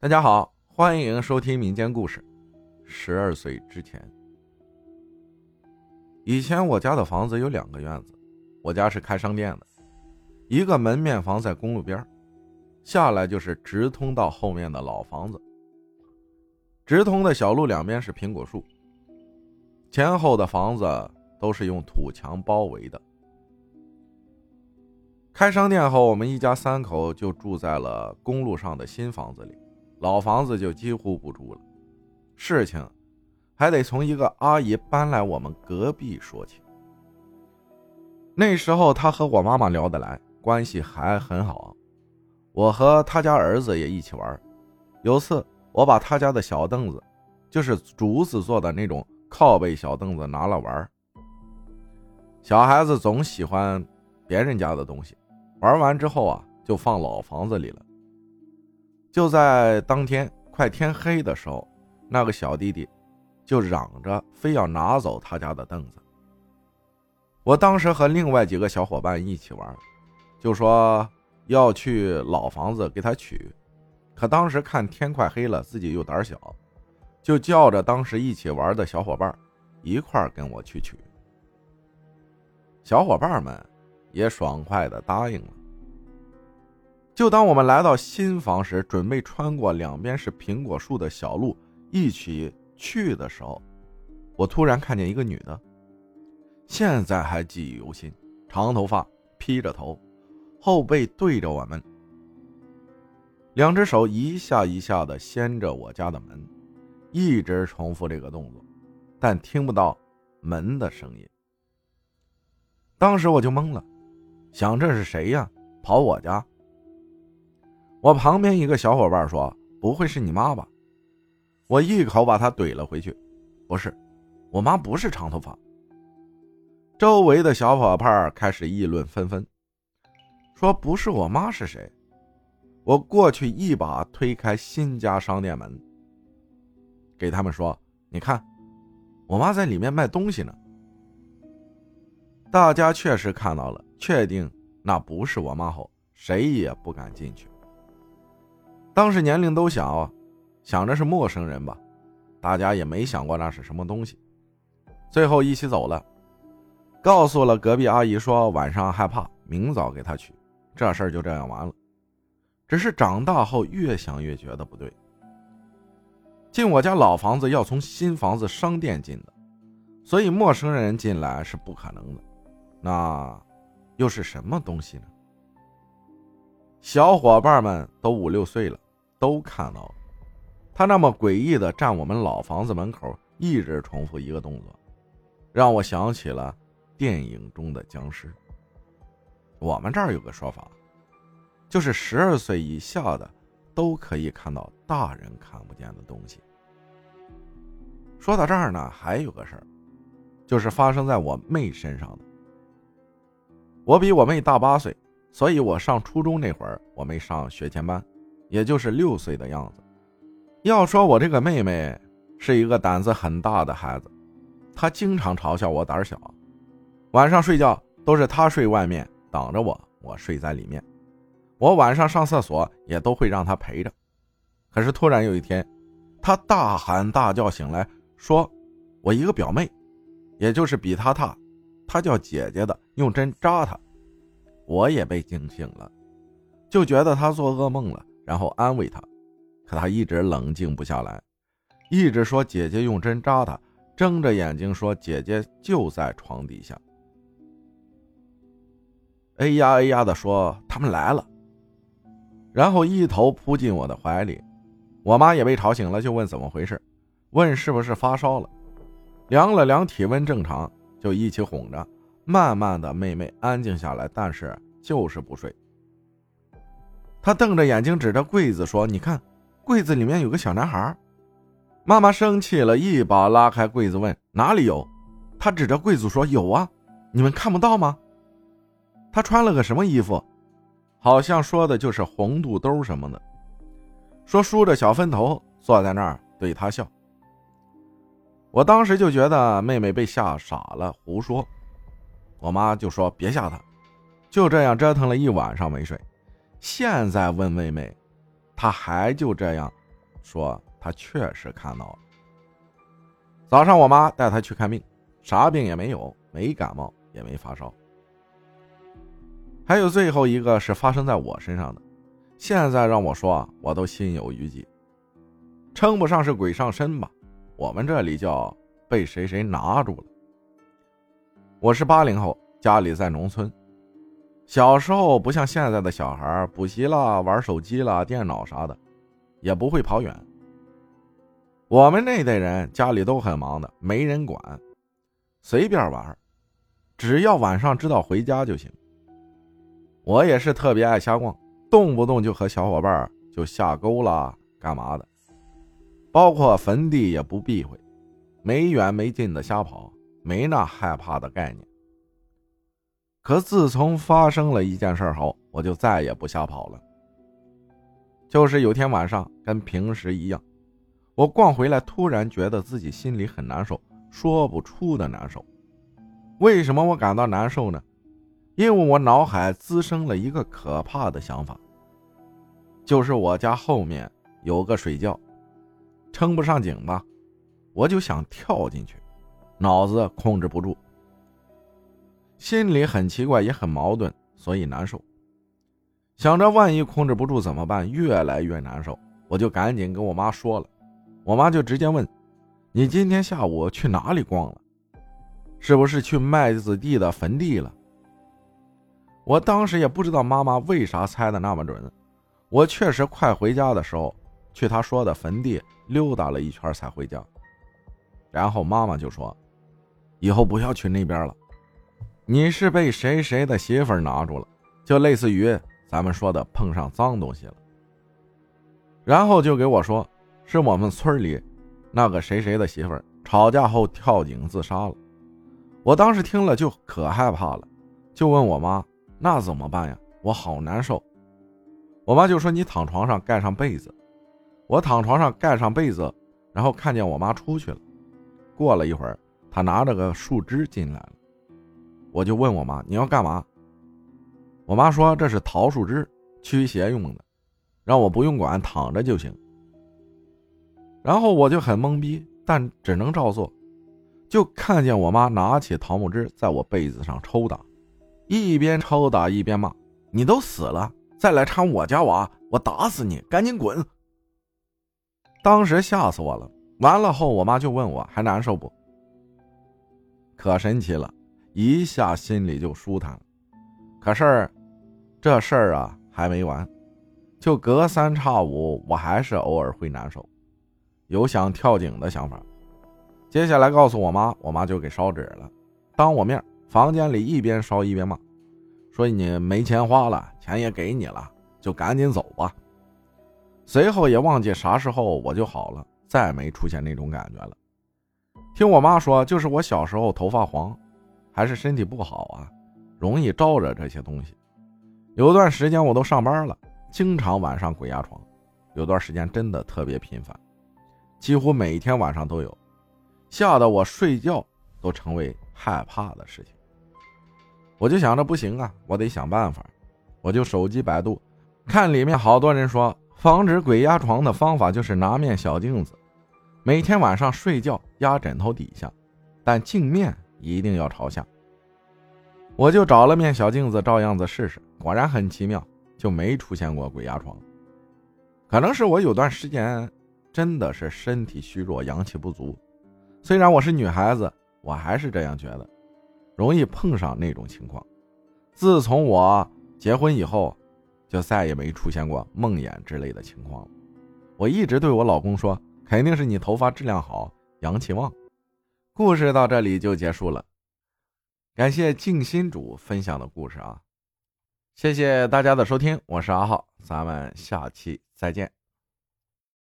大家好，欢迎收听民间故事。十二岁之前，以前我家的房子有两个院子，我家是开商店的，一个门面房在公路边，下来就是直通到后面的老房子。直通的小路两边是苹果树，前后的房子都是用土墙包围的。开商店后，我们一家三口就住在了公路上的新房子里。老房子就几乎不住了，事情还得从一个阿姨搬来我们隔壁说起。那时候她和我妈妈聊得来，关系还很好。我和她家儿子也一起玩。有次我把她家的小凳子，就是竹子做的那种靠背小凳子拿了玩。小孩子总喜欢别人家的东西，玩完之后啊，就放老房子里了。就在当天快天黑的时候，那个小弟弟就嚷着非要拿走他家的凳子。我当时和另外几个小伙伴一起玩，就说要去老房子给他取。可当时看天快黑了，自己又胆小，就叫着当时一起玩的小伙伴一块跟我去取。小伙伴们也爽快的答应了。就当我们来到新房时，准备穿过两边是苹果树的小路一起去的时候，我突然看见一个女的，现在还记忆犹新，长头发，披着头，后背对着我们，两只手一下一下的掀着我家的门，一直重复这个动作，但听不到门的声音。当时我就懵了，想这是谁呀？跑我家？我旁边一个小伙伴说：“不会是你妈吧？”我一口把他怼了回去：“不是，我妈不是长头发。”周围的小伙伴开始议论纷纷，说：“不是我妈是谁？”我过去一把推开新家商店门，给他们说：“你看，我妈在里面卖东西呢。”大家确实看到了，确定那不是我妈后，谁也不敢进去。当时年龄都小，想着是陌生人吧，大家也没想过那是什么东西。最后一起走了，告诉了隔壁阿姨说晚上害怕，明早给她取。这事儿就这样完了。只是长大后越想越觉得不对。进我家老房子要从新房子商店进的，所以陌生人进来是不可能的。那又是什么东西呢？小伙伴们都五六岁了。都看到了，他那么诡异的站我们老房子门口，一直重复一个动作，让我想起了电影中的僵尸。我们这儿有个说法，就是十二岁以下的都可以看到大人看不见的东西。说到这儿呢，还有个事儿，就是发生在我妹身上的。我比我妹大八岁，所以我上初中那会儿，我妹上学前班。也就是六岁的样子。要说我这个妹妹是一个胆子很大的孩子，她经常嘲笑我胆小，晚上睡觉都是她睡外面挡着我，我睡在里面。我晚上上厕所也都会让她陪着。可是突然有一天，她大喊大叫醒来，说：“我一个表妹，也就是比她大，她叫姐姐的，用针扎她。”我也被惊醒了，就觉得她做噩梦了。然后安慰他，可他一直冷静不下来，一直说姐姐用针扎他，睁着眼睛说姐姐就在床底下。哎呀哎呀的说他们来了，然后一头扑进我的怀里。我妈也被吵醒了，就问怎么回事，问是不是发烧了，量了量体温正常，就一起哄着，慢慢的妹妹安静下来，但是就是不睡。他瞪着眼睛指着柜子说：“你看，柜子里面有个小男孩。”妈妈生气了，一把拉开柜子问：“哪里有？”他指着柜子说：“有啊，你们看不到吗？”他穿了个什么衣服？好像说的就是红肚兜什么的。说梳着小分头，坐在那儿对他笑。我当时就觉得妹妹被吓傻了，胡说。我妈就说：“别吓她。”就这样折腾了一晚上没睡。现在问妹妹，她还就这样说她确实看到了。早上我妈带她去看病，啥病也没有，没感冒也没发烧。还有最后一个是发生在我身上的，现在让我说，我都心有余悸，称不上是鬼上身吧，我们这里叫被谁谁拿住了。我是八零后，家里在农村。小时候不像现在的小孩补习了、玩手机了、电脑啥的，也不会跑远。我们那代人家里都很忙的，没人管，随便玩，只要晚上知道回家就行。我也是特别爱瞎逛，动不动就和小伙伴就下沟了，干嘛的，包括坟地也不避讳，没远没近的瞎跑。没那害怕的概念。可自从发生了一件事后，我就再也不瞎跑了。就是有天晚上，跟平时一样，我逛回来，突然觉得自己心里很难受，说不出的难受。为什么我感到难受呢？因为我脑海滋生了一个可怕的想法，就是我家后面有个水窖，称不上井吧，我就想跳进去。脑子控制不住，心里很奇怪，也很矛盾，所以难受。想着万一控制不住怎么办，越来越难受，我就赶紧跟我妈说了。我妈就直接问：“你今天下午去哪里逛了？是不是去麦子地的坟地了？”我当时也不知道妈妈为啥猜的那么准。我确实快回家的时候，去她说的坟地溜达了一圈才回家。然后妈妈就说。以后不要去那边了，你是被谁谁的媳妇拿住了，就类似于咱们说的碰上脏东西了。然后就给我说，是我们村里那个谁谁的媳妇吵架后跳井自杀了。我当时听了就可害怕了，就问我妈那怎么办呀？我好难受。我妈就说你躺床上盖上被子。我躺床上盖上被子，然后看见我妈出去了。过了一会儿。她拿着个树枝进来了，我就问我妈：“你要干嘛？”我妈说：“这是桃树枝，驱邪用的，让我不用管，躺着就行。”然后我就很懵逼，但只能照做。就看见我妈拿起桃木枝在我被子上抽打，一边抽打一边骂：“你都死了，再来缠我家娃，我打死你！赶紧滚！”当时吓死我了。完了后，我妈就问我还难受不？可神奇了，一下心里就舒坦了。可是，这事儿啊还没完，就隔三差五，我还是偶尔会难受，有想跳井的想法。接下来告诉我妈，我妈就给烧纸了，当我面房间里一边烧一边骂，说你没钱花了，钱也给你了，就赶紧走吧。随后也忘记啥时候我就好了，再没出现那种感觉了。听我妈说，就是我小时候头发黄，还是身体不好啊，容易招惹这些东西。有段时间我都上班了，经常晚上鬼压床，有段时间真的特别频繁，几乎每天晚上都有，吓得我睡觉都成为害怕的事情。我就想着不行啊，我得想办法，我就手机百度，看里面好多人说，防止鬼压床的方法就是拿面小镜子。每天晚上睡觉压枕头底下，但镜面一定要朝下。我就找了面小镜子，照样子试试，果然很奇妙，就没出现过鬼压床。可能是我有段时间真的是身体虚弱，阳气不足。虽然我是女孩子，我还是这样觉得，容易碰上那种情况。自从我结婚以后，就再也没出现过梦魇之类的情况了。我一直对我老公说。肯定是你头发质量好，阳气旺。故事到这里就结束了，感谢静心主分享的故事啊，谢谢大家的收听，我是阿浩，咱们下期再见。